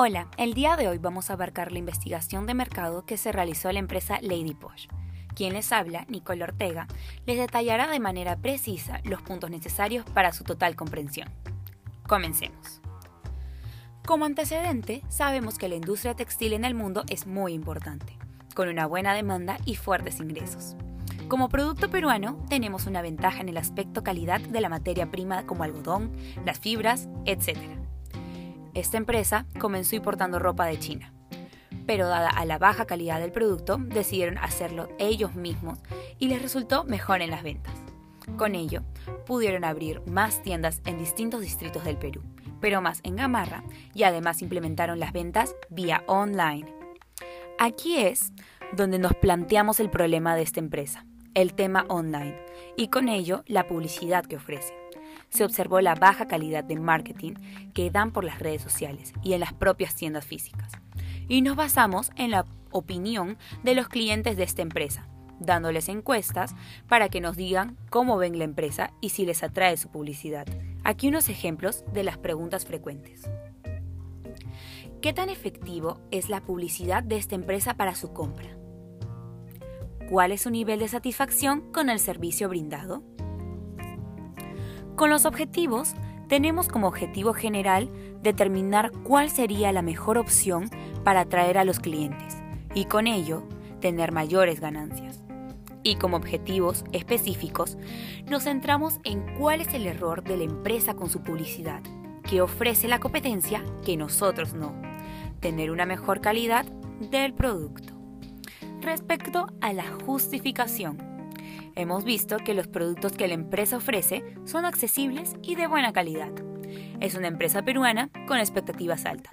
Hola, el día de hoy vamos a abarcar la investigación de mercado que se realizó la empresa Lady Posh. Quien les habla, Nicole Ortega, les detallará de manera precisa los puntos necesarios para su total comprensión. Comencemos. Como antecedente, sabemos que la industria textil en el mundo es muy importante, con una buena demanda y fuertes ingresos. Como producto peruano, tenemos una ventaja en el aspecto calidad de la materia prima como algodón, las fibras, etc. Esta empresa comenzó importando ropa de China, pero dada a la baja calidad del producto, decidieron hacerlo ellos mismos y les resultó mejor en las ventas. Con ello, pudieron abrir más tiendas en distintos distritos del Perú, pero más en Gamarra, y además implementaron las ventas vía online. Aquí es donde nos planteamos el problema de esta empresa, el tema online, y con ello la publicidad que ofrece se observó la baja calidad de marketing que dan por las redes sociales y en las propias tiendas físicas. Y nos basamos en la opinión de los clientes de esta empresa, dándoles encuestas para que nos digan cómo ven la empresa y si les atrae su publicidad. Aquí unos ejemplos de las preguntas frecuentes. ¿Qué tan efectivo es la publicidad de esta empresa para su compra? ¿Cuál es su nivel de satisfacción con el servicio brindado? Con los objetivos, tenemos como objetivo general determinar cuál sería la mejor opción para atraer a los clientes y con ello tener mayores ganancias. Y como objetivos específicos, nos centramos en cuál es el error de la empresa con su publicidad, que ofrece la competencia que nosotros no, tener una mejor calidad del producto. Respecto a la justificación, Hemos visto que los productos que la empresa ofrece son accesibles y de buena calidad. Es una empresa peruana con expectativas altas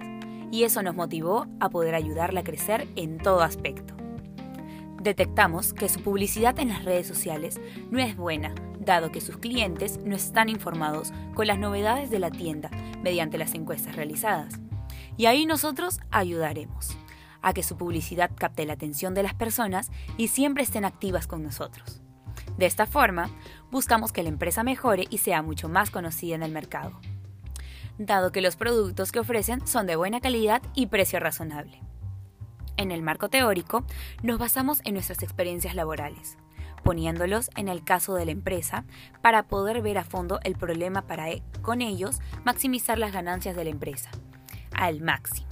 y eso nos motivó a poder ayudarla a crecer en todo aspecto. Detectamos que su publicidad en las redes sociales no es buena, dado que sus clientes no están informados con las novedades de la tienda mediante las encuestas realizadas. Y ahí nosotros ayudaremos a que su publicidad capte la atención de las personas y siempre estén activas con nosotros. De esta forma, buscamos que la empresa mejore y sea mucho más conocida en el mercado, dado que los productos que ofrecen son de buena calidad y precio razonable. En el marco teórico, nos basamos en nuestras experiencias laborales, poniéndolos en el caso de la empresa para poder ver a fondo el problema para, e, con ellos, maximizar las ganancias de la empresa, al máximo.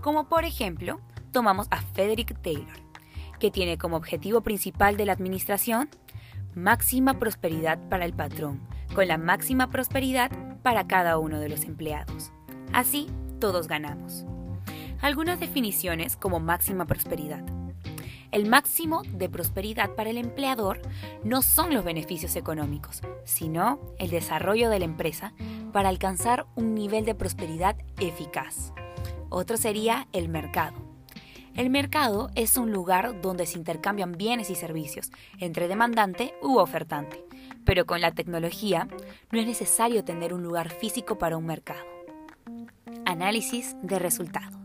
Como por ejemplo, tomamos a Frederick Taylor, que tiene como objetivo principal de la administración máxima prosperidad para el patrón, con la máxima prosperidad para cada uno de los empleados. Así, todos ganamos. Algunas definiciones como máxima prosperidad. El máximo de prosperidad para el empleador no son los beneficios económicos, sino el desarrollo de la empresa para alcanzar un nivel de prosperidad eficaz. Otro sería el mercado el mercado es un lugar donde se intercambian bienes y servicios entre demandante u ofertante, pero con la tecnología no es necesario tener un lugar físico para un mercado. Análisis de resultado.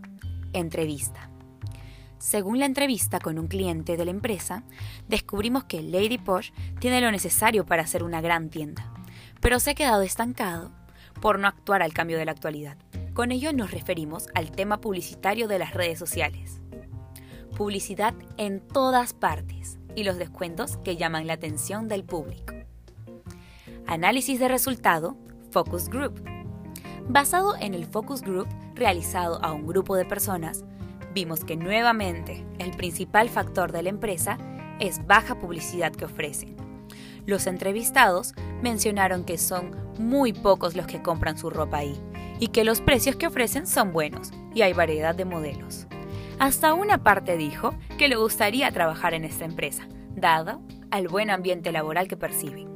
Entrevista. Según la entrevista con un cliente de la empresa, descubrimos que Lady Posh tiene lo necesario para hacer una gran tienda, pero se ha quedado estancado por no actuar al cambio de la actualidad. Con ello nos referimos al tema publicitario de las redes sociales publicidad en todas partes y los descuentos que llaman la atención del público. Análisis de resultado, Focus Group. Basado en el Focus Group realizado a un grupo de personas, vimos que nuevamente el principal factor de la empresa es baja publicidad que ofrecen. Los entrevistados mencionaron que son muy pocos los que compran su ropa ahí y que los precios que ofrecen son buenos y hay variedad de modelos. Hasta una parte dijo que le gustaría trabajar en esta empresa, dado al buen ambiente laboral que perciben.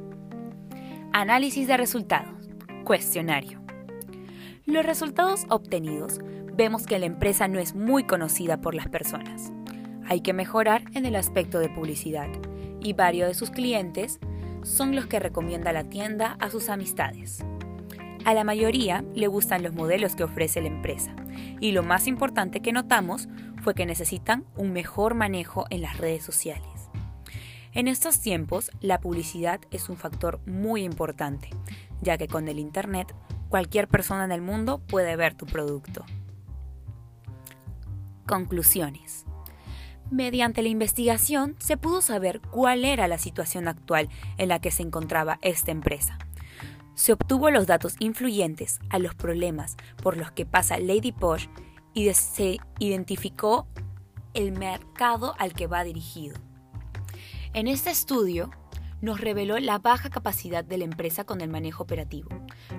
Análisis de resultados. Cuestionario. Los resultados obtenidos vemos que la empresa no es muy conocida por las personas. Hay que mejorar en el aspecto de publicidad y varios de sus clientes son los que recomienda la tienda a sus amistades. A la mayoría le gustan los modelos que ofrece la empresa y lo más importante que notamos fue que necesitan un mejor manejo en las redes sociales. En estos tiempos, la publicidad es un factor muy importante, ya que con el Internet cualquier persona en el mundo puede ver tu producto. Conclusiones. Mediante la investigación se pudo saber cuál era la situación actual en la que se encontraba esta empresa. Se obtuvo los datos influyentes a los problemas por los que pasa Lady Posh y se identificó el mercado al que va dirigido. En este estudio nos reveló la baja capacidad de la empresa con el manejo operativo,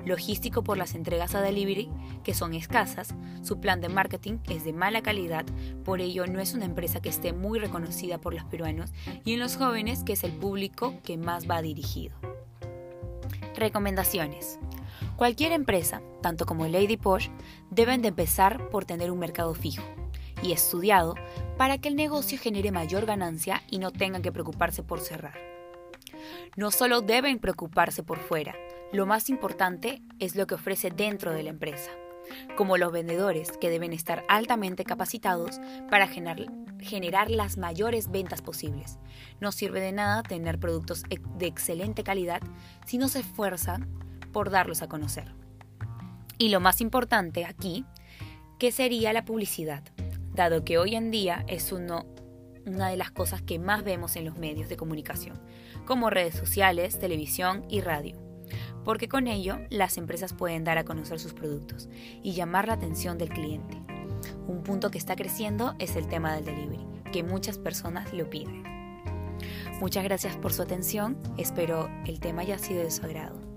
logístico por las entregas a delivery, que son escasas, su plan de marketing es de mala calidad, por ello no es una empresa que esté muy reconocida por los peruanos y en los jóvenes, que es el público que más va dirigido. Recomendaciones. Cualquier empresa, tanto como Lady Posh, deben de empezar por tener un mercado fijo y estudiado para que el negocio genere mayor ganancia y no tengan que preocuparse por cerrar. No solo deben preocuparse por fuera, lo más importante es lo que ofrece dentro de la empresa, como los vendedores que deben estar altamente capacitados para generar, las mayores ventas posibles. No sirve de nada tener productos de excelente calidad si no se esfuerzan por darlos a conocer. Y lo más importante aquí, que sería la publicidad, dado que hoy en día es uno una de las cosas que más vemos en los medios de comunicación, como redes sociales, televisión y radio, porque con ello las empresas pueden dar a conocer sus productos y llamar la atención del cliente. Un punto que está creciendo es el tema del delivery, que muchas personas lo piden. Muchas gracias por su atención, espero el tema haya sido de su agrado.